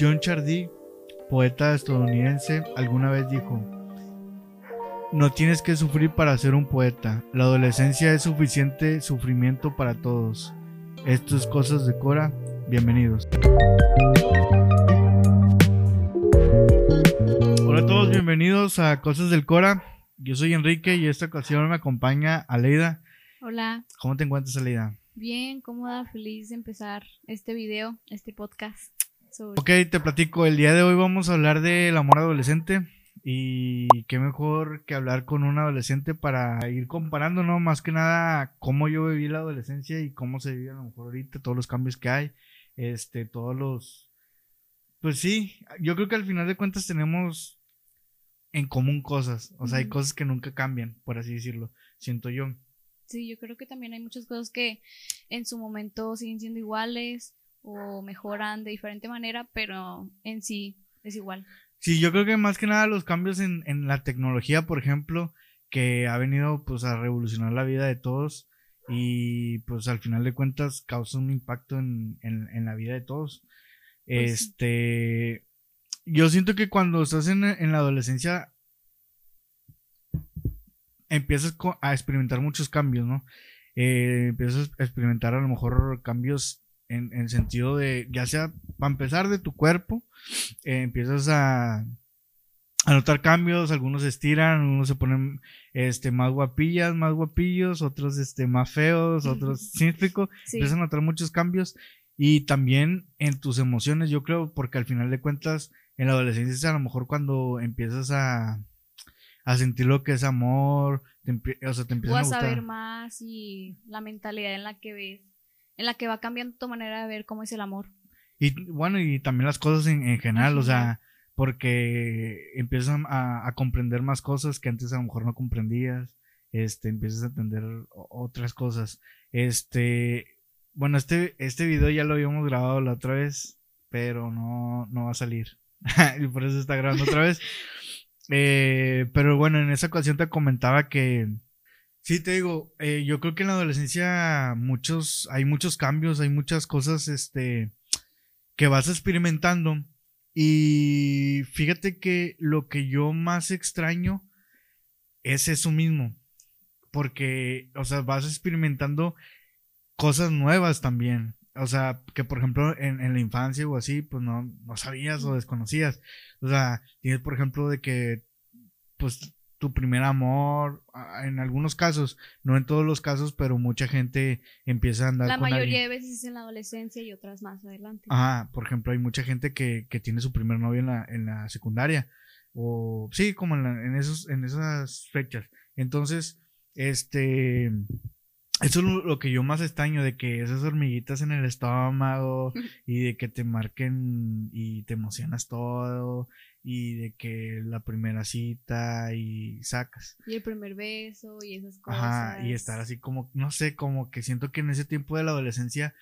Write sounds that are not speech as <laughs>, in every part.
John Chardy, poeta estadounidense, alguna vez dijo, no tienes que sufrir para ser un poeta, la adolescencia es suficiente sufrimiento para todos. Esto es Cosas de Cora, bienvenidos. Hola a todos, bienvenidos a Cosas del Cora. Yo soy Enrique y esta ocasión me acompaña Aleida. Hola. ¿Cómo te encuentras, Aleida? Bien, cómoda, feliz de empezar este video, este podcast. Ok, te platico. El día de hoy vamos a hablar del amor adolescente. Y qué mejor que hablar con un adolescente para ir comparando, ¿no? Más que nada, cómo yo viví la adolescencia y cómo se vive a lo mejor ahorita, todos los cambios que hay, este, todos los... Pues sí, yo creo que al final de cuentas tenemos en común cosas, o sea, hay cosas que nunca cambian, por así decirlo, siento yo. Sí, yo creo que también hay muchas cosas que en su momento siguen siendo iguales o mejoran de diferente manera, pero en sí es igual. Sí, yo creo que más que nada los cambios en, en la tecnología, por ejemplo, que ha venido pues a revolucionar la vida de todos y pues al final de cuentas causa un impacto en, en, la vida de todos. Pues este, yo siento que cuando estás en, en la adolescencia empiezas a experimentar muchos cambios, ¿no? Eh, empiezas a experimentar a lo mejor cambios en, el sentido de, ya sea para empezar de tu cuerpo, eh, empiezas a, a notar cambios, algunos se estiran, algunos se ponen este, más guapillas, más guapillos, otros este, más feos, otros, ¿sí Empiezas a notar muchos cambios y también en tus emociones, yo creo, porque al final de cuentas, en la adolescencia es a lo mejor cuando empiezas a, a sentir lo que es amor, o sea, te empiezas a, saber más y la mentalidad en la que ves en la que va cambiando tu manera de ver cómo es el amor. Y bueno, y también las cosas en, general, o sea, porque empiezas a, comprender más cosas que antes a lo mejor no comprendías, este, empiezas a entender otras cosas. Este, bueno, este, este video ya lo habíamos grabado la otra vez, pero no, no va a salir. <laughs> y por eso está grabando otra vez. <laughs> Eh, pero bueno, en esa ocasión te comentaba que, Sí, te digo, eh, yo creo que en la adolescencia muchos, hay muchos cambios, hay muchas cosas, este, que vas experimentando. Y fíjate que lo que yo más extraño es eso mismo. Porque, o sea, vas experimentando cosas nuevas también. O sea, que por ejemplo en, en la infancia o así, pues no, no sabías o desconocías. O sea, tienes por ejemplo de que, pues tu primer amor, en algunos casos, no en todos los casos, pero mucha gente empieza a andar la mayoría de veces es en la adolescencia y otras más adelante. Ajá, por ejemplo, hay mucha gente que, que tiene su primer novio en la, en la secundaria, o sí, como en, en, esos, en esas fechas. Entonces, este, eso es lo, que yo más extraño, de que esas hormiguitas en el estómago <laughs> y de que te marquen y te emocionas todo y de que la primera cita y sacas. Y el primer beso y esas cosas. Ajá, y estar así como, no sé, como que siento que en ese tiempo de la adolescencia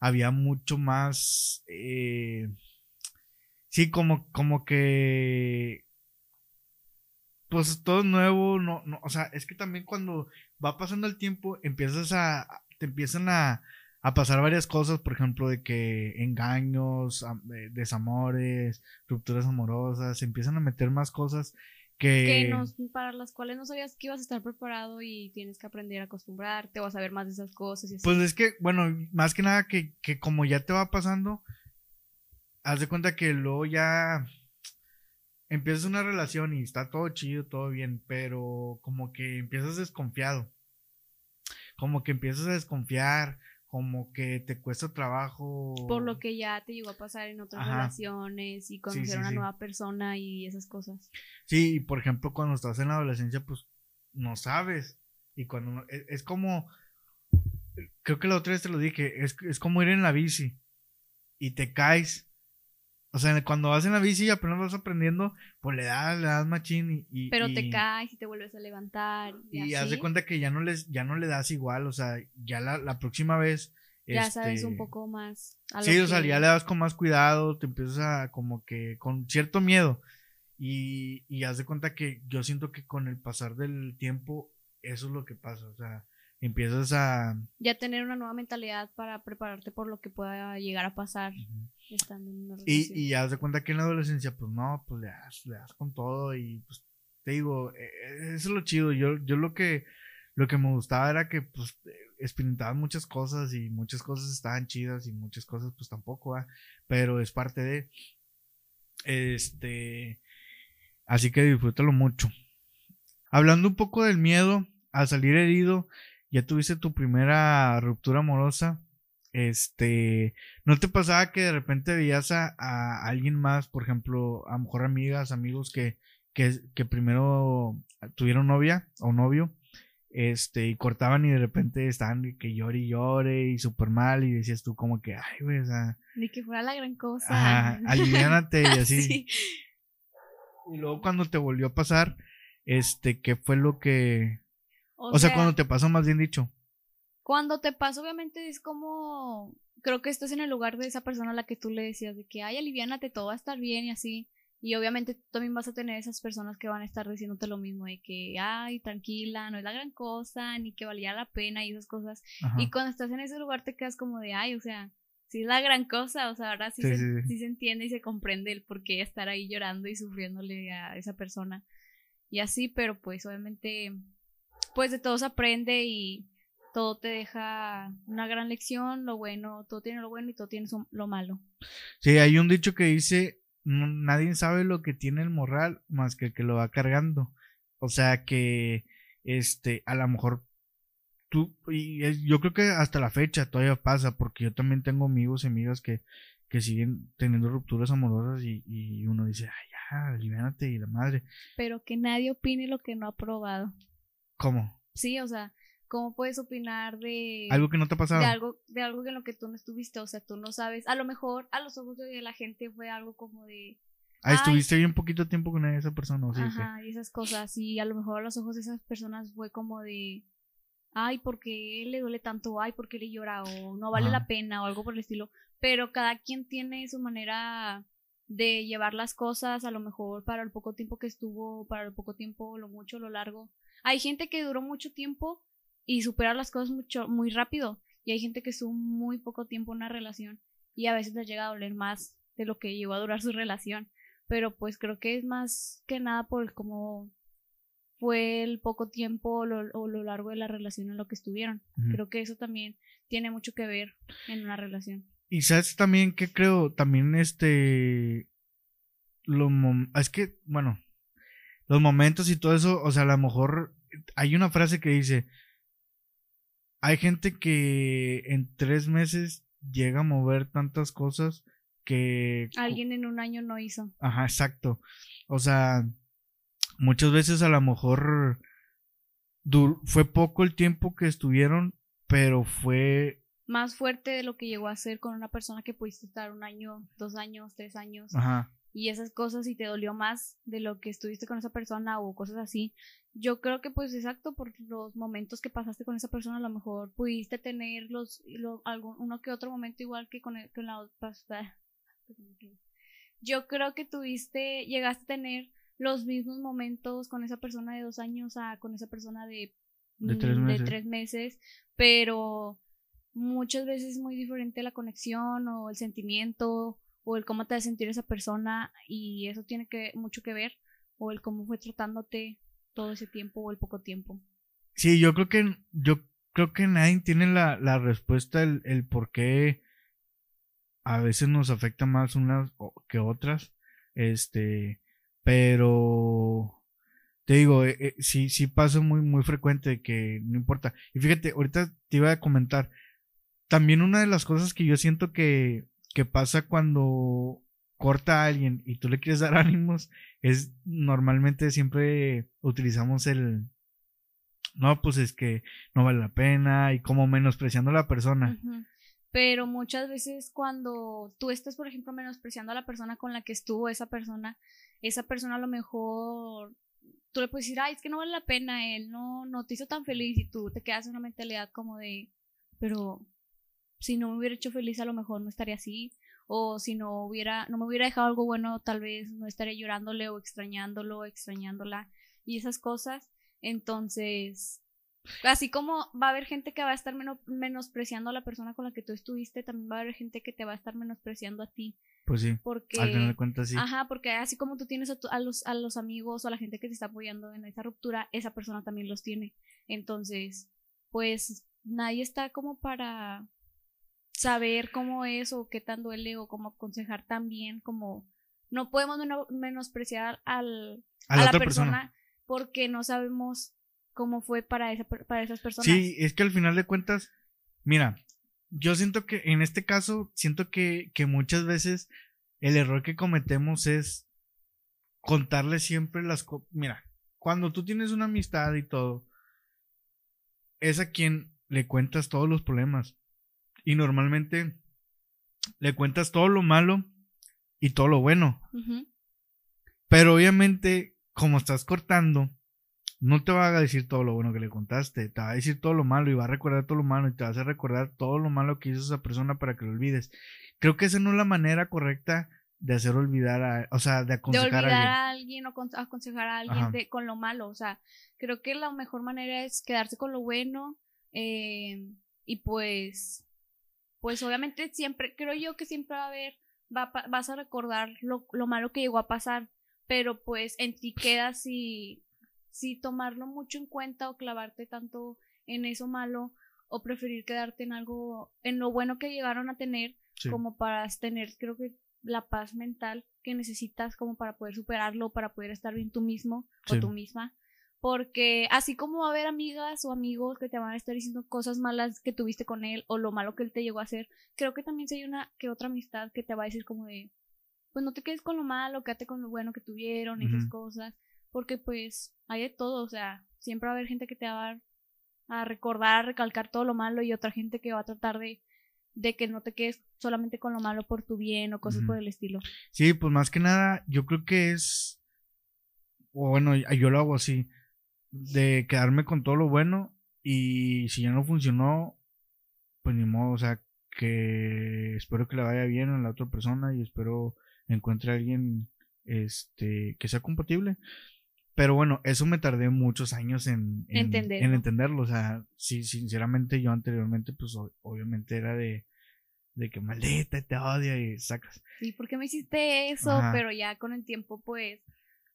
había mucho más... Eh, sí, como, como que... Pues todo nuevo, no, no, o sea, es que también cuando va pasando el tiempo empiezas a, te empiezan a, a pasar varias cosas, por ejemplo, de que engaños, eh, desamores, rupturas amorosas, se empiezan a meter más cosas que... para las cuales no sabías que ibas a estar preparado y tienes que aprender a acostumbrarte o a saber más de esas cosas. Y Pues es que, bueno, más que nada que, que como ya te va pasando, haz de cuenta que luego ya empiezas una relación y está todo chido, todo bien, pero como que empiezas desconfiado. Como que empiezas a desconfiar, como que te cuesta trabajo. Por lo que ya te llegó a pasar en otras relaciones y conocer a una nueva persona y esas cosas. Sí, y por ejemplo, cuando estás en la adolescencia, pues no sabes. Y cuando es, es como, creo que la otra vez te lo dije, es, es como ir en la bici y te caes o sea, cuando vas en la bici y apenas vas aprendiendo, pues le das, le das machín y... Pero te caes y te vuelves a levantar. Y, y haz de cuenta que ya no, les, ya no le das igual, o sea, ya la, la próxima vez... Ya sabes un este, poco más. sí, o sea, ya le das con más cuidado, te empiezas a como que con cierto miedo. Y, y haz de cuenta que yo siento que con el pasar del tiempo, eso es lo que pasa, o sea, empiezas a... Ya tener una nueva mentalidad para prepararte por lo que pueda llegar a pasar estando en una y, y ya de cuenta que en la adolescencia, pues no, pues le das, le das con todo y pues te digo, e, e, eso es lo chido. Yo, yo lo que lo que me gustaba era que pues experimentaban muchas cosas y muchas cosas estaban chidas y muchas cosas pues tampoco, pero es parte de este así que disfrútalo mucho. Hablando un poco del miedo a salir herido, ya tuviste tu primera ruptura amorosa. Este, ¿no te pasaba que de repente veías a, a alguien más, por ejemplo, a lo mejor amigas, amigos que, que, que primero tuvieron novia o novio este, y cortaban y de repente estaban que llore y llore y súper mal y decías tú como que, ay, güey, o sea... Ni que fuera la gran cosa. Aliviánate y <laughs> así. Y luego cuando te volvió a pasar, este, ¿qué fue lo que... O, sea, cuando te pasó, más bien dicho. Cuando te pasó, obviamente es como... Creo que estás en el lugar de esa persona a la que tú le decías de que, ay, aliviánate, todo va a estar bien y así. Y obviamente tú también vas a tener esas personas que van a estar diciéndote lo mismo, de que, ay, tranquila, no es la gran cosa, ni que valía la pena y esas cosas. Y cuando estás en ese lugar te quedas como de, ay, o sea, sí es la gran cosa, o sea, ahora sí, se, se entiende y se comprende el por qué estar ahí llorando y sufriéndole a esa persona. Y así, pero pues obviamente, pues de todo se aprende y todo te deja una gran lección, lo bueno, todo tiene lo bueno y todo tiene lo malo. Sí, hay un dicho que dice, nadie sabe lo que tiene el morral más que el que lo va cargando. O sea que, este, a lo mejor tú, y yo creo que hasta la fecha todavía pasa, porque yo también tengo amigos y amigas que, que siguen teniendo rupturas amorosas y, y uno dice, ay, ya, aliviánate y la madre. Pero que nadie opine lo que no ha probado. ¿Cómo? Sí, o sea, ¿Cómo puedes opinar de algo que no te ha pasado? De algo, de algo en lo que tú no estuviste, o sea, tú no sabes. A lo mejor a los ojos de la gente fue algo como de. Ah, estuviste un poquito tiempo con esa persona, ¿o sí? Ajá, y esas cosas. Y a lo mejor a los ojos de esas personas fue como de. Ay, ¿por qué le duele tanto? Ay, ¿por qué le llora? O no vale la pena, o algo por el estilo. Pero cada quien tiene su manera de llevar las cosas, a lo mejor para el poco tiempo que estuvo, para el poco tiempo, lo mucho, lo largo. Hay gente que duró mucho tiempo y superar las cosas mucho, muy rápido. Y hay gente que estuvo muy poco tiempo en una relación y a veces les llega a doler más de lo que llegó a durar su relación. Pero pues creo que es más que nada por cómo fue el poco tiempo o lo, largo de la relación en lo que estuvieron. Creo que eso también tiene mucho que ver en una relación. Y sabes también que creo, también este, lo, es que, bueno, los momentos y todo eso, o sea, a lo mejor hay una frase que dice, hay gente que en tres meses llega a mover tantas cosas que... Alguien en un año no hizo. Ajá, exacto. O sea, muchas veces a lo mejor fue poco el tiempo que estuvieron, pero fue... Más fuerte de lo que llegó a ser con una persona que pudiste estar un año, dos años, tres años. Ajá y esas cosas y te dolió más de lo que estuviste con esa persona o cosas así. Yo creo que pues exacto por los momentos que pasaste con esa persona a lo mejor pudiste tener los, algún, uno que otro momento igual que con, con la otra. <laughs> Yo creo que tuviste, llegaste a tener los mismos momentos con esa persona de dos años a con esa persona de, de, tres, mm, meses. de tres meses, pero muchas veces es muy diferente la conexión o el sentimiento o el cómo te hace sentir esa persona y eso tiene que mucho que ver o el cómo fue tratándote todo ese tiempo o el poco tiempo. Sí, yo creo que yo creo que nadie tiene la, la respuesta el, el por qué a veces nos afecta más unas que otras. Este, pero te digo, eh, eh, sí, sí pasa muy, muy frecuente que no importa. Y fíjate, ahorita te iba a comentar, también una de las cosas que yo siento que que pasa cuando corta a alguien y tú le quieres dar <laughs> ánimos es normalmente siempre utilizamos el no pues es que no vale la pena y como menospreciando a la persona. Pero muchas veces cuando tú estás por ejemplo menospreciando a la persona con la que estuvo esa persona esa persona a lo mejor tú le puedes decir ay es que no vale la pena él no no te hizo tan feliz y tú te quedas en una mentalidad como de pero si no me hubiera hecho feliz a lo mejor no estaría así o si no hubiera no me hubiera dejado algo bueno tal vez no estaría llorándole o extrañándolo o extrañándola y esas cosas entonces Así como va a haber gente que va a estar menospreciando a la persona con la que tú estuviste, también va a haber gente que te va a estar menospreciando a ti. Pues sí. Porque, al final de cuentas sí. Ajá, porque así como tú tienes a, los, a los amigos o a la gente que te está apoyando en esa ruptura, esa persona también los tiene. Entonces, pues nadie está como para saber cómo es o qué tan duele o cómo aconsejar tan bien como no podemos menospreciar al, a, la, persona, porque no sabemos cómo fue para, esa, para esas personas. Sí, es que al final de cuentas, mira, yo siento que en este caso, siento que, que muchas veces el error que cometemos es contarle siempre las cosas. Mira, cuando tú tienes una amistad y todo, es a quien le cuentas todos los problemas. Y normalmente le cuentas todo lo malo y todo lo bueno. Pero obviamente, como estás cortando, no te va a decir todo lo bueno que le contaste, te va a decir todo lo malo y va a recordar todo lo malo y te vas a recordar todo lo malo que hizo esa persona para que lo olvides. Creo que esa no es la manera correcta de hacer olvidar a, o sea, de aconsejar a alguien. o aconsejar a alguien con lo malo, o sea, creo que la mejor manera es quedarse con lo bueno eh, y pues, pues obviamente siempre, creo yo que siempre va a haber vas a recordar lo, lo, malo que llegó a pasar, pero pues en ti queda si, si tomarlo mucho en cuenta o clavarte tanto en eso malo o preferir quedarte en algo, en lo bueno que llegaron a tener, como para tener, creo que la paz mental que necesitas como para poder superarlo, para poder estar bien tú mismo o tú misma. Porque así como va a haber amigas o amigos que te van a estar diciendo cosas malas que tuviste con él o lo malo que él te llegó a hacer, creo que también si hay una que otra amistad que te va a decir como de, pues no te quedes con lo malo, quédate con lo bueno que tuvieron, esas cosas. Porque pues hay de todo, o sea, siempre va a haber gente que te va a, recordar, a recalcar todo lo malo y otra gente que va a tratar de, de que no te quedes solamente con lo malo por tu bien o cosas por el estilo. Sí, pues más que nada, yo creo que es, o bueno, yo lo hago así de quedarme con todo lo bueno y si ya no funcionó, pues ni modo, o sea, que espero que le vaya bien a la otra persona y espero encuentre a alguien este que sea compatible. Pero bueno, eso me tardé muchos años en, en, entenderlo. O sea, sí, sinceramente yo anteriormente, pues obviamente era de, de que maldita te odia y sacas. Sí, ¿por qué me hiciste eso? Pero ya con el tiempo, pues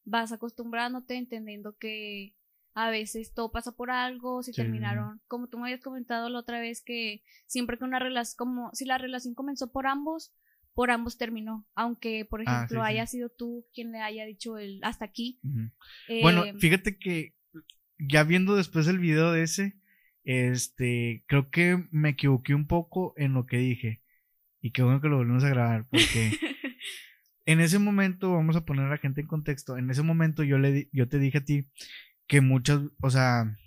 vas acostumbrándote, entendiendo que a veces todo pasa por algo, si terminaron, como tú me habías comentado la otra vez que siempre que una relación, como si la relación comenzó por ambos, por ambos terminó, aunque por ah, ejemplo haya sido tú quien le haya dicho el hasta aquí. bueno, eh, fíjate que ya viendo después el video de ese, este, creo que me equivoqué un poco en lo que dije y qué bueno que lo volvimos a grabar porque <laughs> en ese momento vamos a poner a la gente en contexto. En ese momento yo le yo te dije a ti que muchas, o sea,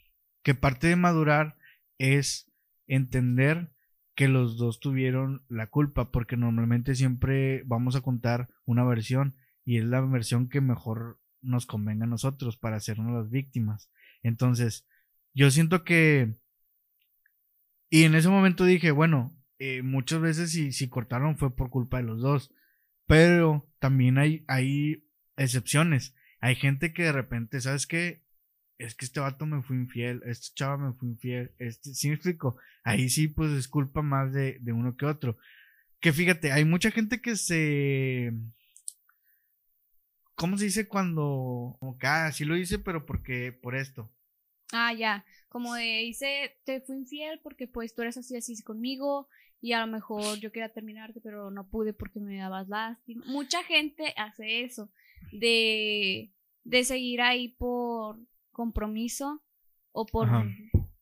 que parte de madurar es entender que los dos tuvieron la culpa, porque normalmente siempre vamos a contar una versión y es la versión que mejor nos convenga a nosotros para hacernos las víctimas. Entonces, yo siento que... Y en ese momento dije, bueno, eh, muchas veces si, si cortaron fue por culpa de los dos, pero también hay, hay excepciones. Hay gente que de repente, ¿sabes qué? Es que este vato me fue infiel, este chava me fue infiel, este, ¿sí me explico? Ahí sí, pues es culpa más de, uno que otro. Que fíjate, hay mucha gente que se... ¿Cómo se dice cuando... Como que, ah, sí lo hice, pero porque, por esto. Ah, ya, como de, dice, te fui infiel porque pues tú eres así, así conmigo y a lo mejor yo quería terminarte, pero no pude porque me dabas lástima. Mucha gente hace eso, de, de seguir ahí por compromiso o por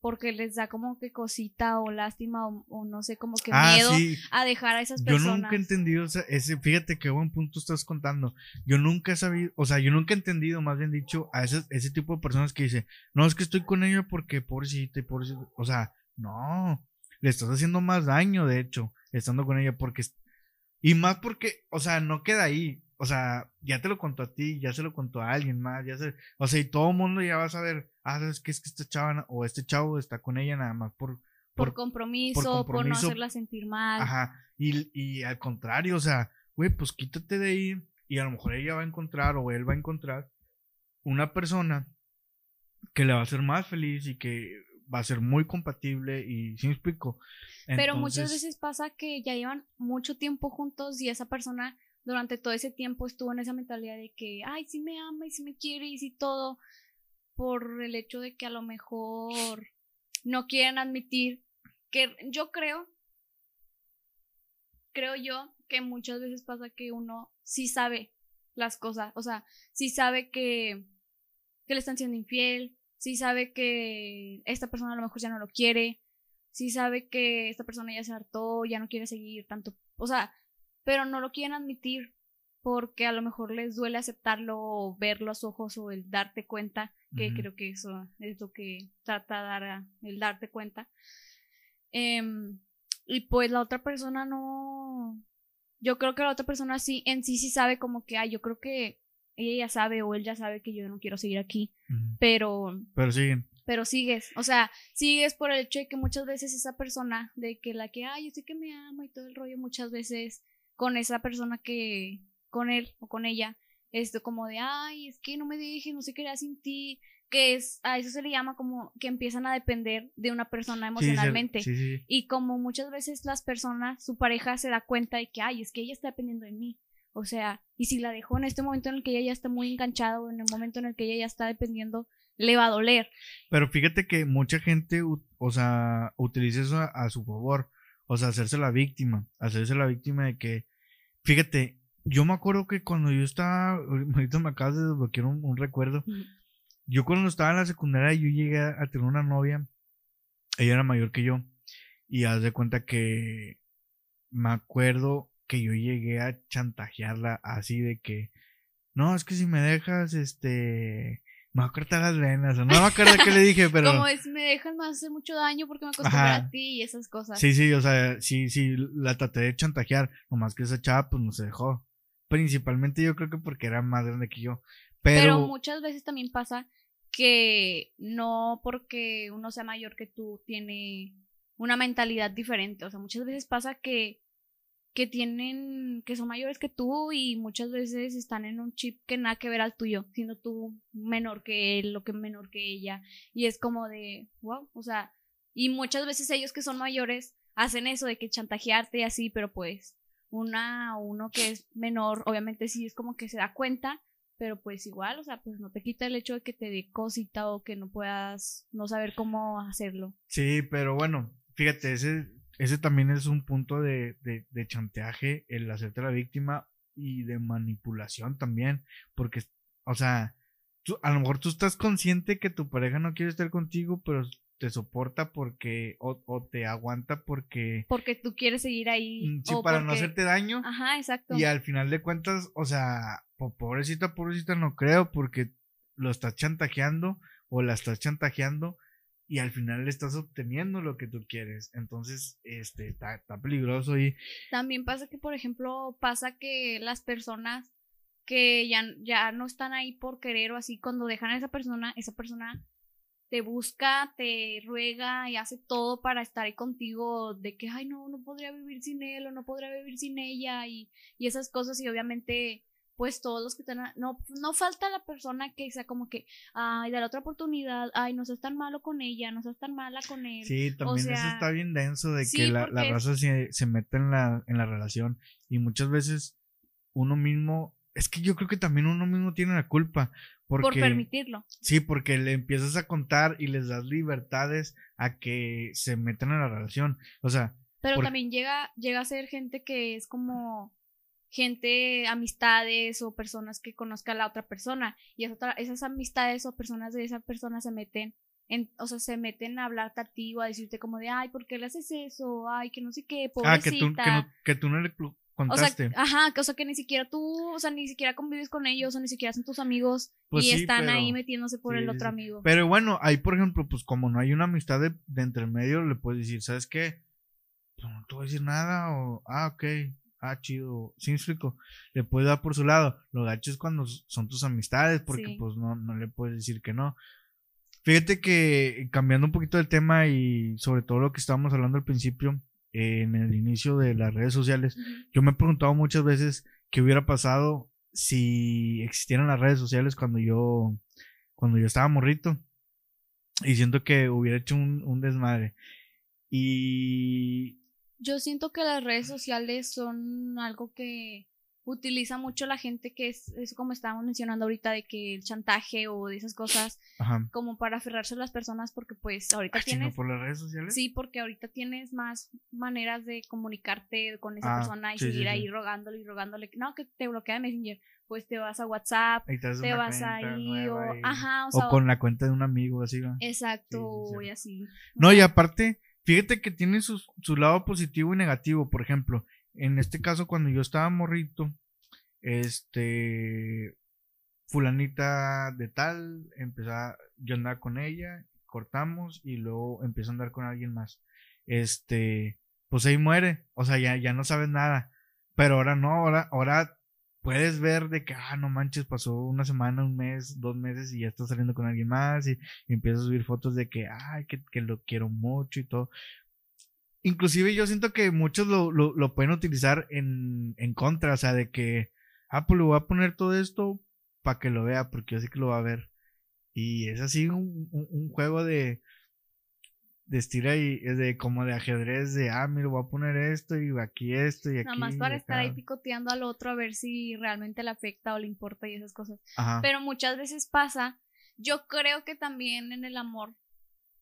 porque les da como que cosita o lástima o, no sé como que ah, miedo a dejar a esas personas. Yo nunca he entendido ese, fíjate qué buen punto estás contando. Yo nunca he sabido, o sea, yo nunca he entendido, más bien dicho, a ese, ese tipo de personas que dice, no, es que estoy con ella porque pobrecita y pobrecita, o sea, no, le estás haciendo más daño, de hecho, estando con ella porque, y más porque, o sea, no queda ahí, o sea, ya te lo contó a ti, ya se lo contó a alguien más, ya se, o sea, y todo el mundo ya va a saber, ah, ¿sabes qué? Es que esta chava o este chavo está con ella nada más por... Por, compromiso, por, no hacerla sentir mal. Ajá, y, y al contrario, o sea, güey, pues quítate de ahí y a lo mejor ella va a encontrar o él va a encontrar una persona que le va a hacer más feliz y que va a ser muy compatible y ¿sí me explico? Pero muchas veces pasa que ya llevan mucho tiempo juntos y esa persona durante todo ese tiempo estuvo en esa mentalidad de que, ay, sí me ama y sí me quiere y sí todo, por el hecho de que a lo mejor no quieren admitir que yo creo, creo yo que muchas veces pasa que uno sí sabe las cosas, o sea, sí sabe que, que le están siendo infiel, sí sabe que esta persona a lo mejor ya no lo quiere, sí sabe que esta persona ya se hartó, ya no quiere seguir tanto, o sea, pero no lo quieren admitir porque a lo mejor les duele aceptarlo o ver los ojos o el darte cuenta, que creo que eso es lo que trata de dar el darte cuenta. Em, y pues la otra persona no, yo creo que la otra persona sí, en sí sí sabe como que, ay, yo creo que ella ya sabe o él ya sabe que yo no quiero seguir aquí, pero... Pero siguen. Pero sigues, o sea, sigues por el hecho de que muchas veces esa persona, de que la que, ay, yo sé que me amo y todo el rollo, muchas veces con esa persona que, con él o con ella, esto como de, ay, es que no me dejes, no sé qué sin ti, que es, a eso se le llama como que empiezan a depender de una persona emocionalmente. Y como muchas veces las personas, su pareja se da cuenta de que, ay, es que ella está dependiendo de mí. O sea, y si la dejó en este momento en el que ella ya está muy enganchada o en el momento en el que ella ya está dependiendo, le va a doler. Pero fíjate que mucha gente, o sea, utiliza eso a, su favor. O sea, hacerse la víctima. Hacerse la víctima de que, fíjate, yo me acuerdo que cuando yo estaba, <laughs> ahorita me acabas de desbloquear un, recuerdo. Yo cuando estaba en la secundaria, yo llegué a, tener una novia. Ella era mayor que yo. Y haz de cuenta que me acuerdo que yo llegué a chantajearla así de que, no, es que si me dejas, este, me va a cortar las venas. No me acuerdo qué le dije, <laughs> pero. Como es, me dejas, me hacer mucho daño porque me acostumbré a ti y esas cosas. Sí, sí, o sea, sí, sí, la traté de chantajear. Nomás que esa chava, pues no se dejó. Principalmente yo creo que porque era más grande que yo. Pero muchas veces también pasa que no porque uno sea mayor que tú tiene una mentalidad diferente. O sea, muchas veces pasa que, que tienen, que son mayores que tú y muchas veces están en un chip que nada que ver al tuyo, siendo tú menor que él o que menor que ella. Y es como de, wow, o sea, y muchas veces ellos que son mayores hacen eso de que chantajearte y así, pero pues una uno que es menor, obviamente sí es como que se da cuenta pero pues igual, o sea, pues no te quita el hecho de que te dé cosita o que no puedas no saber cómo hacerlo. Sí, pero bueno, fíjate, ese, ese también es un punto de, de, de chantaje, el hacerte la víctima y de manipulación también, porque, o sea, a lo mejor tú estás consciente que tu pareja no quiere estar contigo, pero te soporta porque o, o, te aguanta porque porque tú quieres seguir ahí mm, sí, para no hacerte daño. Ajá exacto. Y al final de cuentas o sea pobrecita pobrecita no creo porque lo estás chantajeando o la estás chantajeando y al final estás obteniendo lo que tú quieres entonces este está, está peligroso y también pasa que por ejemplo pasa que las personas que ya, ya no están ahí por querer o así cuando dejan a esa persona esa persona te busca, te ruega y hace todo para estar ahí contigo, de que, ay, no, no podría vivir sin él o no podría vivir sin ella y, y esas cosas y obviamente pues todos los que están, no, no falta la persona que sea como que, ay, da la otra oportunidad, ay, no seas tan malo con ella, no seas tan mala con él. Sí, también eso está bien denso de que la, la, raza se, se mete en la, en la relación y muchas veces uno mismo, es que yo creo que también uno mismo tiene la culpa, por permitirlo. Sí, porque le empiezas a contar y les das libertades a que se metan en la relación. O sea. Pero también llega, llega a ser gente que es como gente, amistades o personas que conozca a la otra persona. Y esas amistades o personas de esa persona se meten en, o sea, se meten a hablarte a ti o a decirte como de, ay, ¿por qué le haces eso? Ay, que no sé qué, pobrecita. Ah, que tú, que, no, que tú no le o sea, ajá, que, o sea, que ni siquiera tú, o sea, ni siquiera convives con ellos, o ni siquiera son tus amigos, pues y están ahí metiéndose por el otro amigo. Pero bueno, ahí, por ejemplo, pues como no hay una amistad de, de entre medio, le puedes decir, ¿sabes qué? Pues no te voy a decir nada, o, ah, ok, ah, chido, sin explico, le puedes dar por su lado. Lo gacho es cuando son tus amistades, porque pues no, no le puedes decir que no. Fíjate que cambiando un poquito del tema y sobre todo lo que estábamos hablando al principio, en el inicio de las redes sociales, yo me he preguntado muchas veces qué hubiera pasado si existieran las redes sociales cuando yo, cuando yo estaba morrito. Y siento que hubiera hecho un, un desmadre. Y... Yo siento que las redes sociales son algo que utiliza mucho la gente que es, es como estábamos mencionando ahorita de que el chantaje o de esas cosas como para aferrarse a las personas porque pues ahorita Ah, tienes por las redes sociales? sí porque ahorita tienes más maneras de comunicarte con esa Ah, persona y sí, seguir sí. ahí rogándole y rogándole no que te bloquea Messenger pues te vas a WhatsApp te, vas ahí o y- ajá o o sea con la cuenta de un amigo, así va. exacto y así No, y aparte, fíjate que tiene su, su lado positivo y negativo. Por ejemplo, en este caso, cuando yo estaba morrito, este, fulanita de tal, empezaba, yo andaba con ella, cortamos y luego empiezo a andar con alguien más. Este, pues ahí muere, o sea, ya, ya no sabes nada. Pero ahora no, ahora, ahora puedes ver de que, ah, no manches, pasó una semana, un mes, dos meses y ya está saliendo con alguien más y, y empieza a subir fotos de que, ay, que, que lo quiero mucho y todo. Inclusive yo siento que muchos lo, lo, lo pueden utilizar en, en contra, o sea, de que, ah, pues le voy a poner todo esto para que lo vea, porque yo sé que lo va a ver. Y es así un, un juego de, de estira y de como de ajedrez, de, ah, mira, voy a poner esto y aquí esto y aquí. nada más para estar acá. ahí picoteando al otro a ver si realmente le afecta o le importa y esas cosas Ajá. Pero muchas veces pasa, yo creo que también en el amor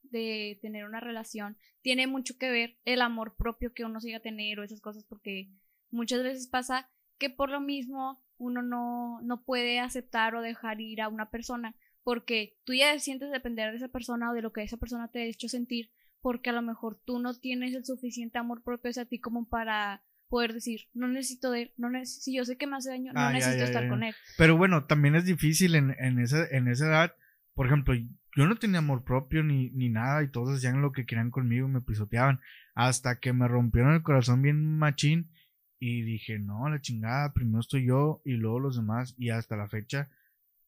de tener una relación tiene mucho que ver el amor propio que uno siga a tener o esas cosas porque muchas veces pasa que por lo mismo uno no, no puede aceptar o dejar ir a una persona porque tú ya sientes depender de esa persona o de lo que esa persona te ha hecho sentir porque a lo mejor tú no tienes el suficiente amor propio hacia ti como para poder decir, no necesito de él, no neces- si yo sé que me hace daño, no Ah, necesito ya, estar ya. con él. Pero bueno, también es difícil en, en, esa, en esa edad. Por ejemplo, yo no tenía amor propio ni, ni nada y todos hacían lo que querían conmigo, me pisoteaban. Hasta que me rompieron el corazón bien machín y dije, no, la chingada, primero estoy yo y luego los demás. Y hasta la fecha,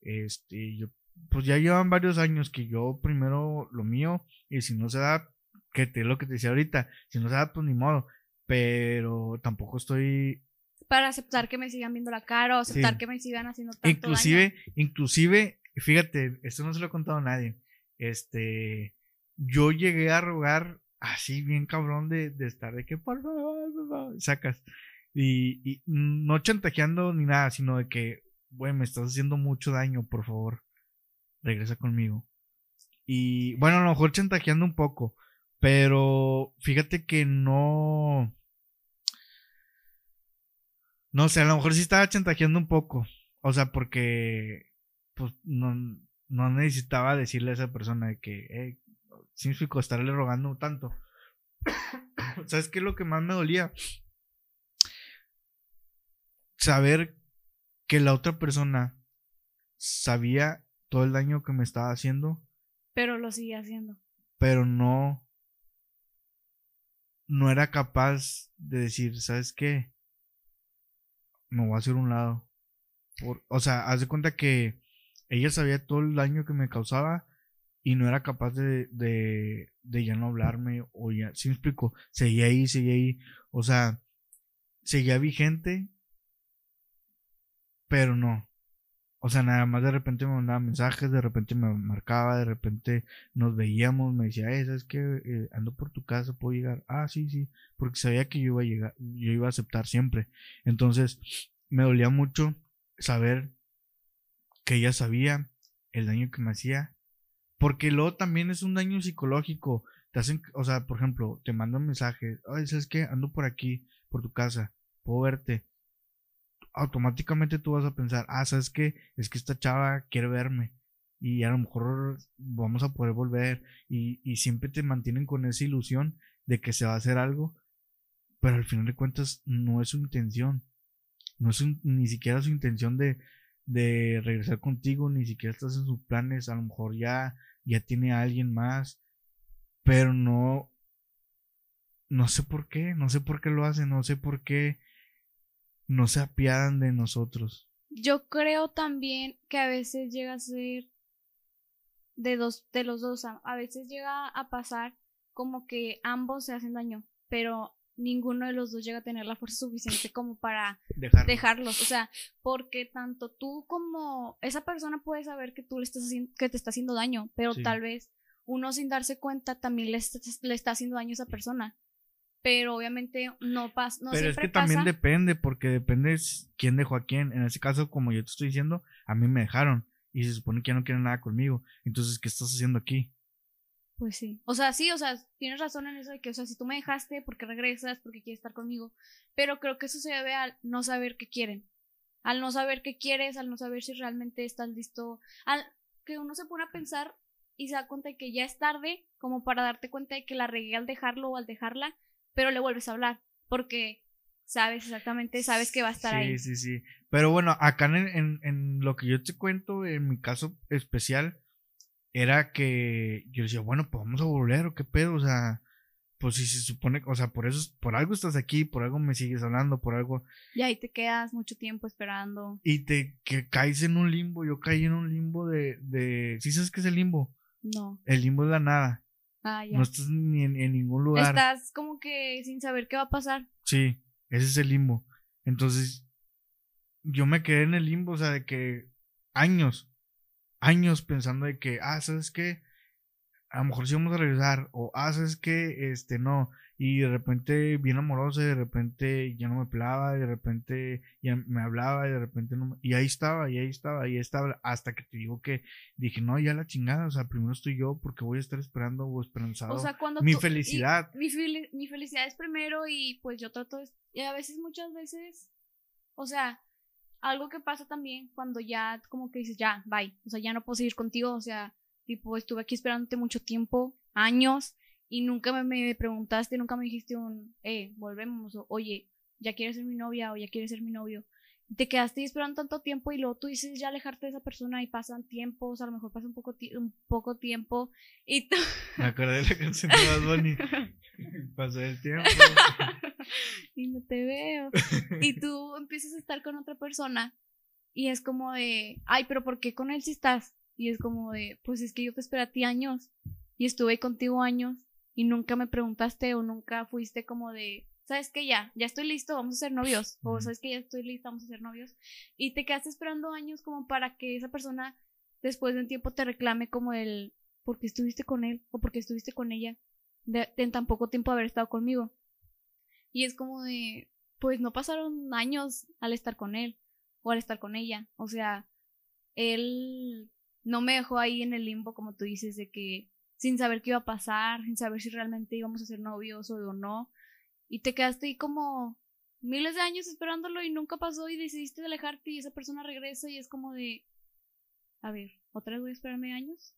este, yo, pues ya llevan varios años que yo primero lo mío y si no se da, que te lo que te decía ahorita, si no se da, pues ni modo. Pero tampoco estoy para aceptar que me sigan viendo la cara o aceptar Sí. que me sigan haciendo tanto inclusive, daño. inclusive, fíjate, esto no se lo he contado a nadie. Este, yo llegué a rogar así bien cabrón de, de estar de que por favor, por favor", sacas. Y, y no chantajeando ni nada, sino de que, güey, me estás haciendo mucho daño, por favor, regresa conmigo. Y bueno, a lo mejor chantajeando un poco, pero fíjate que no. No sé, a lo mejor sí estaba chantajeando un poco. O sea, porque pues no, no necesitaba decirle a esa persona de que, eh, explico, estarle rogando tanto. <coughs> ¿Sabes qué es lo que más me dolía? Saber que la otra persona sabía todo el daño que me estaba haciendo, Pero lo sigue haciendo. pero no no era capaz de decir, ¿sabes qué? Me voy a hacer un lado. Por- o sea, haz de cuenta que ella sabía todo el daño que me causaba y no era capaz de, de, ya no hablarme o ya, ¿sí me explico? Seguía ahí, seguía ahí, o sea, seguía vigente, pero no. O sea, nada más de repente me mandaba mensajes, de repente me marcaba, de repente nos veíamos, me decía, eh, ¿sabes qué? Eh, ando por tu casa, ¿puedo llegar? Ah, sí, sí, porque sabía que yo iba a llegar, yo iba a aceptar siempre. Entonces, me dolía mucho saber que ella sabía el daño que me hacía, porque luego también es un daño psicológico. Te hacen, o sea, por ejemplo, te mandan mensajes, ay, ¿sabes qué? Ando por aquí, por tu casa, puedo verte. Automáticamente tú vas a pensar, ah, ¿sabes qué? Es que esta chava quiere verme y a lo mejor vamos a poder volver y, y siempre te mantienen con esa ilusión de que se va a hacer algo, pero al final de cuentas no es su intención, no es ni siquiera su intención de, de regresar contigo, ni siquiera estás en sus planes, a lo mejor ya, ya tiene a alguien más, pero no, no sé por qué, no sé por qué lo hacen, no sé por qué no se apiadan de nosotros. Yo creo también que a veces llega a ser de dos, de los dos. A veces llega a pasar como que ambos se hacen daño, pero ninguno de los dos llega a tener la fuerza suficiente como para Dejarlo. dejarlos. O sea, porque tanto tú como esa persona puede saber que tú le estás haciendo, que te está haciendo daño, pero Sí. tal vez uno sin darse cuenta también le, le está haciendo daño a esa persona. Pero obviamente no pasa. No Pero es que también depende, porque depende quién dejó a quién. En ese caso, como yo te estoy diciendo, a mí me dejaron. Y se supone que ya no quieren nada conmigo. Entonces, ¿qué estás haciendo aquí? Pues sí. O sea, sí, o sea, tienes razón en eso de que, o sea, si tú me dejaste, porque regresas? porque quieres estar conmigo? Pero creo que eso se debe al no saber qué quieren. Al no saber qué quieres, al no saber si realmente estás listo. Al que uno se pone a pensar y se da cuenta de que ya es tarde, como para darte cuenta de que la regué al dejarlo o al dejarla, pero le vuelves a hablar. Porque sabes exactamente, sabes que va a estar ahí. Sí, sí, sí. Pero bueno, acá en, en, en lo que yo te cuento, en mi caso especial, era que yo decía, bueno, pues vamos a volver, o qué pedo, o sea, pues si se supone, o sea, por eso, por algo estás aquí, por algo me sigues hablando, por algo. Y ahí te quedas mucho tiempo esperando. Y te que caes en un limbo, yo caí en un limbo de, de, ¿sí sabes qué es el limbo? No. El limbo es la nada. Ah, ya. No estás ni en, en ningún lugar. Estás como que sin saber qué va a pasar. Sí, ese es el limbo. Entonces, yo me quedé en el limbo, o sea, de que años, años pensando de que, ah, ¿sabes qué? A lo mejor sí vamos a regresar, o ah, ¿sabes qué? Este, no. Y de repente bien amorosa, y de repente ya no me pelaba, y de repente ya me hablaba, y de repente no Y ahí estaba, y ahí estaba, y ahí estaba, hasta que te digo que dije, no, ya la chingada, o sea, primero estoy yo, porque voy a estar esperando o esperanzado. O sea, cuando mi felicidad. Mi, mi felicidad es primero, y pues yo trato de. Y a veces, muchas veces, o sea, algo que pasa también cuando ya como que dices, ya, bye, o sea, ya no puedo seguir contigo, o sea, tipo, estuve aquí esperándote mucho tiempo, años, y nunca me, me preguntaste, nunca me dijiste un, eh, volvemos, o, oye, ya quieres ser mi novia o ya quieres ser mi novio. te quedaste esperando tanto tiempo y luego tú dices ya alejarte de esa persona y pasan tiempos, a lo mejor pasa un poco, un poco tiempo y tú... <laughs> Me acordé de la canción de Bad Bunny. <laughs> Pasó el tiempo. <laughs> y no te veo. Y tú empiezas a estar con otra persona y es como de, ay, pero ¿por qué con él si estás? Y es como de, pues es que yo te esperé a ti años y estuve contigo años y nunca me preguntaste o nunca fuiste como de, sabes que ya, ya estoy listo, vamos a ser novios, o sabes que ya estoy lista, vamos a ser novios, y te quedaste esperando años como para que esa persona después de un tiempo te reclame como el, porque estuviste con él o porque estuviste con ella de, en tan poco tiempo haber estado conmigo. Y es como de, pues no pasaron años al estar con él o al estar con ella. O sea, él no me dejó ahí en el limbo, como tú dices, de que sin saber qué iba a pasar, sin saber si realmente íbamos a ser novios o no. Y te quedaste ahí como miles de años esperándolo y nunca pasó y decidiste alejarte y esa persona regresa y es como de, a ver, ¿otra vez voy a esperarme años?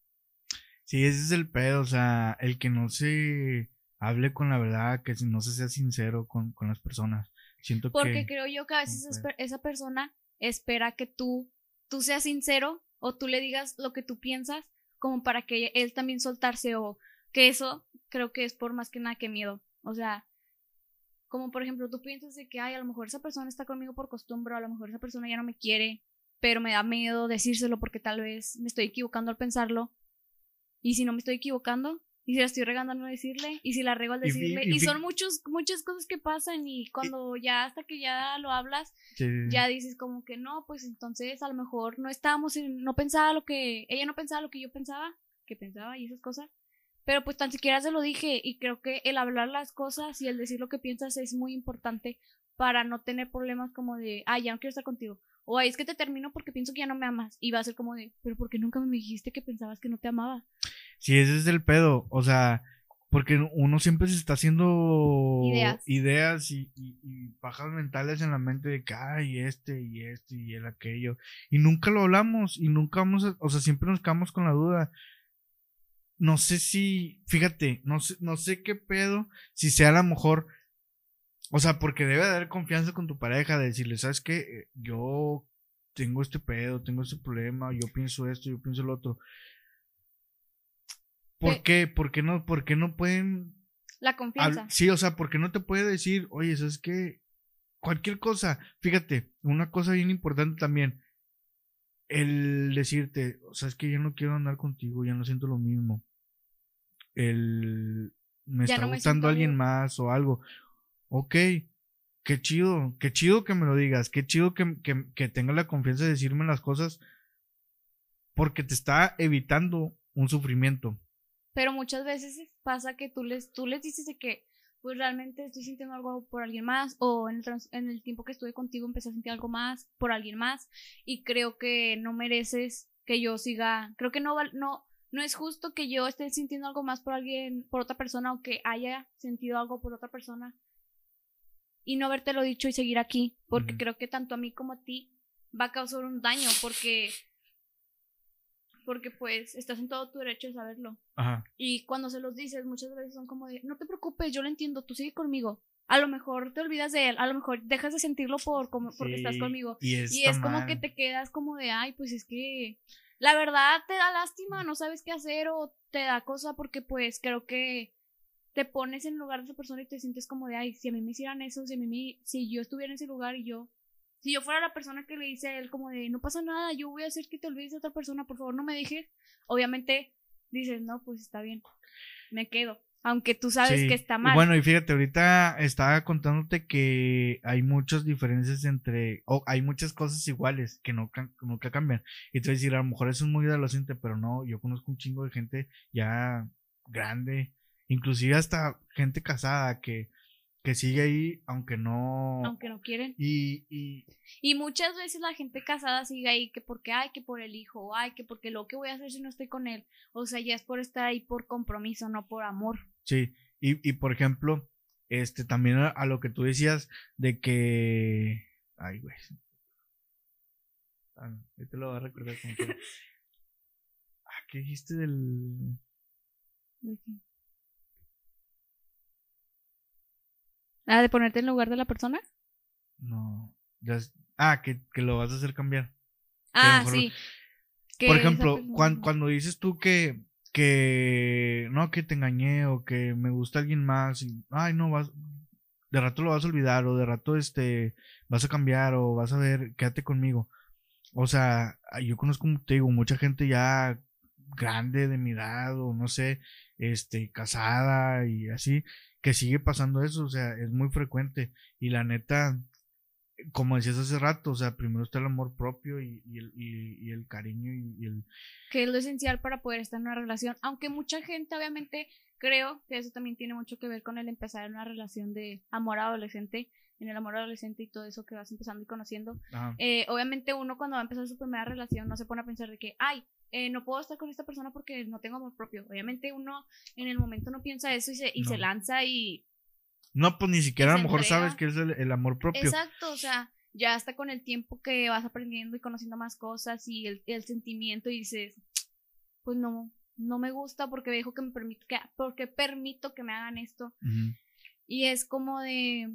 Sí, ese es el pedo, o sea, el que no se hable con la verdad, que no se sea sincero con, las personas. Siento Porque creo yo que a veces esa persona espera que tú, tú seas sincero o tú le digas lo que tú piensas como para que él también soltarse o que eso creo que es por más que nada que miedo. O sea, como por ejemplo tú piensas de que, ay, a lo mejor esa persona está conmigo por costumbre, o a lo mejor esa persona ya no me quiere, pero me da miedo decírselo porque tal vez me estoy equivocando al pensarlo. Y si no me estoy equivocando, y si la estoy regando al no decirle, y si la rego al decirle, y, son muchos, muchas cosas que pasan, y cuando ya hasta que ya lo hablas, ya dices como que no, pues entonces a lo mejor no estábamos, no pensaba lo que, ella no pensaba lo que yo pensaba, que pensaba y esas cosas, pero pues tan siquiera se lo dije, y creo que el hablar las cosas y el decir lo que piensas es muy importante para no tener problemas como de, ah, ya no quiero estar contigo, o es que te termino porque pienso que ya no me amas. Y va a ser como de, pero ¿por qué nunca me dijiste que pensabas que no te amaba? Sí, ese es el pedo. O sea, porque uno siempre se está haciendo ideas, y, y, pajas mentales en la mente de que, ay, este y este y el aquello. Y nunca lo hablamos y nunca vamos a, o sea, siempre nos quedamos con la duda. No sé si, fíjate, no sé, no sé qué pedo, si sea a lo mejor o sea, porque debe de haber confianza con tu pareja, de decirle, ¿sabes qué? Eh, yo tengo este pedo, tengo este problema, yo pienso esto, yo pienso lo otro. ¿Por qué? ¿Por qué no, por qué no pueden... La confianza. Sí, o sea, ¿por qué no te puede decir, oye, ¿sabes qué? Cualquier cosa. Fíjate, una cosa bien importante también. El decirte, o sea, es que ya no quiero andar contigo, ya no siento lo mismo. El me está gustando alguien más o algo ok, qué chido, qué chido que me lo digas, qué chido que, que, tengas la confianza de decirme las cosas porque te está evitando un sufrimiento. Pero muchas veces pasa que tú les, tú les dices de que pues realmente estoy sintiendo algo por alguien más o en el, en el tiempo que estuve contigo empecé a sentir algo más por alguien más y creo que no mereces que yo siga, creo que no, no, no es justo que yo esté sintiendo algo más por alguien, por otra persona o que haya sentido algo por otra persona y no habértelo dicho y seguir aquí, porque creo que tanto a mí como a ti va a causar un daño porque porque pues estás en todo tu derecho de saberlo. Ajá. Y cuando se los dices, muchas veces son como de, no te preocupes, yo lo entiendo, tú sigue conmigo. A lo mejor te olvidas de él, a lo mejor dejas de sentirlo por como, porque estás conmigo. Y, es como que te quedas como de, ay, pues es que la verdad te da lástima, no sabes qué hacer o te da cosa porque pues creo que te pones en lugar de esa persona y te sientes como de, ay, si a mí me hicieran eso, si a mí si yo estuviera en ese lugar y yo si yo fuera la persona que le dice a él como de, no pasa nada, yo voy a hacer que te olvides de otra persona, por favor no me dejes, obviamente dices, no, pues está bien, me quedo. Aunque tú sabes que está mal. bueno, y fíjate, ahorita estaba contándote que hay muchas diferencias entre, o hay muchas cosas iguales que no nunca cambian. Y tú vas a decir, a lo mejor eso es muy adolescente, pero no, yo conozco un chingo de gente ya grande, inclusive hasta gente casada que que sigue ahí aunque no aunque no quieren. y, y y muchas veces la gente casada sigue ahí que porque ay que por el hijo ay que porque lo que voy a hacer si no estoy con él o sea ya es por estar ahí por compromiso no por amor. Sí y, y por ejemplo este también a, lo que tú decías de que ay güey. Ah, te lo voy a recordar como que... <laughs> ah, ¿qué dijiste del ¿De qué? Ah, de ponerte en lugar de la persona. No. ah, que, lo vas a hacer cambiar. Ah, sí. Por ejemplo, cuando, dices tú que, que no, que te engañé o que me gusta alguien más y, ay, no, vas, de rato lo vas a olvidar o de rato este, vas a cambiar o vas a ver, quédate conmigo. O sea, yo conozco, te digo, mucha gente ya grande de mi edad o no sé, este, casada y así, que sigue pasando eso, o sea, es muy frecuente. Y la neta, como decías hace rato, o sea, primero está el amor propio y, el, y, el, cariño y, el... Que es lo esencial para poder estar en una relación, aunque mucha gente obviamente creo que eso también tiene mucho que ver con el empezar una relación de amor adolescente, en el amor adolescente y todo eso que vas empezando y conociendo. Eh, obviamente uno cuando va a empezar su primera relación no se pone a pensar de que, ay, eh, no puedo estar con esta persona porque no tengo amor propio. Obviamente uno en el momento no piensa eso y se, y se lanza y... No, pues ni siquiera a lo mejor sabes que es el, amor propio. Exacto, o sea, ya hasta con el tiempo que vas aprendiendo y conociendo más cosas y el, el sentimiento y dices, pues no, no me gusta porque dejo que me permito, que, porque permito que me hagan esto. Y es como de,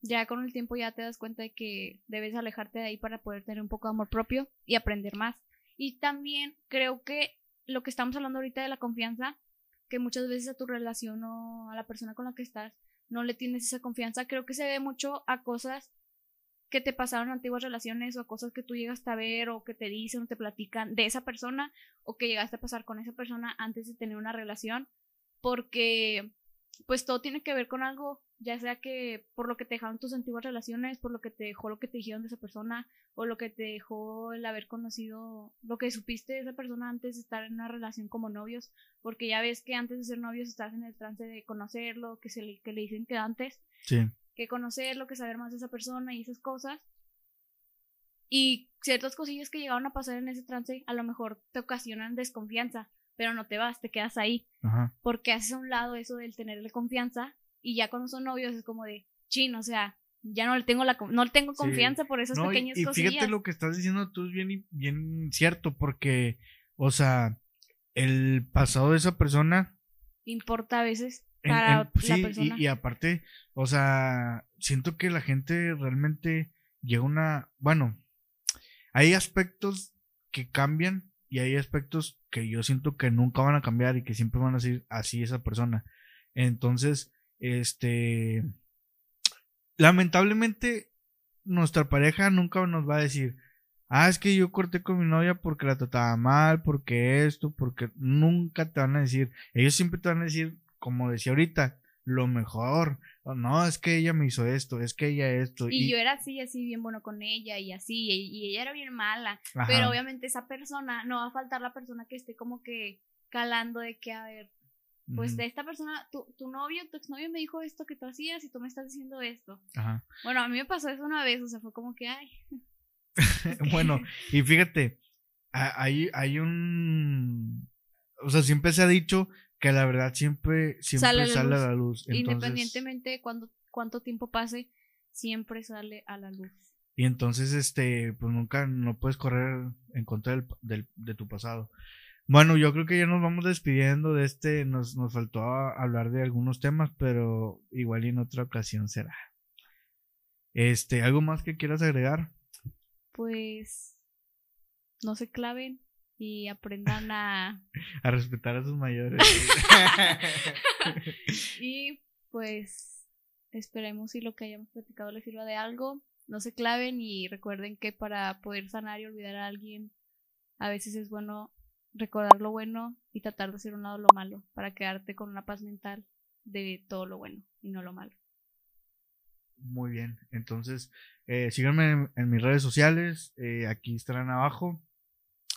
ya con el tiempo ya te das cuenta de que debes alejarte de ahí para poder tener un poco de amor propio y aprender más. Y también creo que lo que estamos hablando ahorita de la confianza, que muchas veces a tu relación o a la persona con la que estás no le tienes esa confianza, creo que se ve mucho a cosas que te pasaron en antiguas relaciones o a cosas que tú llegaste a ver o que te dicen o te platican de esa persona o que llegaste a pasar con esa persona antes de tener una relación, porque pues todo tiene que ver con algo ya sea que por lo que te dejaron tus antiguas relaciones, por lo que te dejó lo que te dijeron de esa persona, o lo que te dejó el haber conocido, lo que supiste de esa persona antes de estar en una relación como novios, porque ya ves que antes de ser novios estás en el trance de conocerlo, que, se le, que le dicen que antes, sí. que conocerlo, que saber más de esa persona y esas cosas. Y ciertas cosillas que llegaron a pasar en ese trance a lo mejor te ocasionan desconfianza, pero no te vas, te quedas ahí, porque haces a un lado eso del tenerle confianza y ya cuando son novios es como de, chin, o sea, ya no le tengo la no le tengo confianza por esas pequeñas y, y fíjate lo que estás diciendo tú es bien bien cierto porque o sea el pasado de esa persona importa a veces para la persona y, y, aparte o sea siento que la gente realmente llega a una bueno hay aspectos que cambian y hay aspectos que yo siento que nunca van a cambiar y que siempre van a ser así esa persona. Entonces este, lamentablemente, nuestra pareja nunca nos va a decir, ah, es que yo corté con mi novia porque la trataba mal, porque esto, porque nunca te van a decir, ellos siempre te van a decir, como decía ahorita, lo mejor, no, es que ella me hizo esto, es que ella esto. Y, yo era así, así bien bueno con ella y así, y, ella era bien mala, pero obviamente esa persona, no va a faltar la persona que esté como que calando de que, a ver, pues de esta persona, tu, tu novio, tu exnovio me dijo esto que tú hacías y tú me estás diciendo esto. Ajá. Bueno, a mí me pasó eso una vez, o sea, fue como que, ay. <laughs> bueno, y fíjate, hay, hay un... O sea, siempre se ha dicho que la verdad siempre, siempre sale, a la luz. Independientemente de cuando, cuánto tiempo pase, siempre sale a la luz. Y entonces, este, pues nunca, no puedes correr en contra del, del, de tu pasado. Bueno, yo creo que ya nos vamos despidiendo de este. Nos, nos faltó hablar de algunos temas, pero igual y en otra ocasión será. Este, ¿algo más que quieras agregar? Pues no se claven y aprendan a <laughs> a respetar a sus mayores. <laughs> y pues esperemos si lo que hayamos platicado les sirva de algo. No se claven y recuerden que para poder sanar y olvidar a alguien a veces es bueno recordar lo bueno y tratar de hacer un lado lo malo para quedarte con una paz mental de todo lo bueno y no lo malo. Muy bien, entonces eh, síganme en, mis redes sociales, eh, aquí estarán abajo.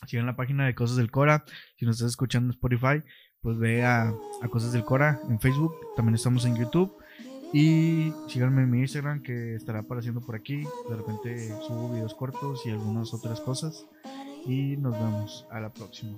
Sigan la página de Cosas del Cora. Si nos estás escuchando en Spotify, pues ve a, a Cosas del Cora en Facebook. También estamos en YouTube. Y síganme en mi Instagram que estará apareciendo por aquí. De repente subo videos cortos y algunas otras cosas y nos vemos a la próxima.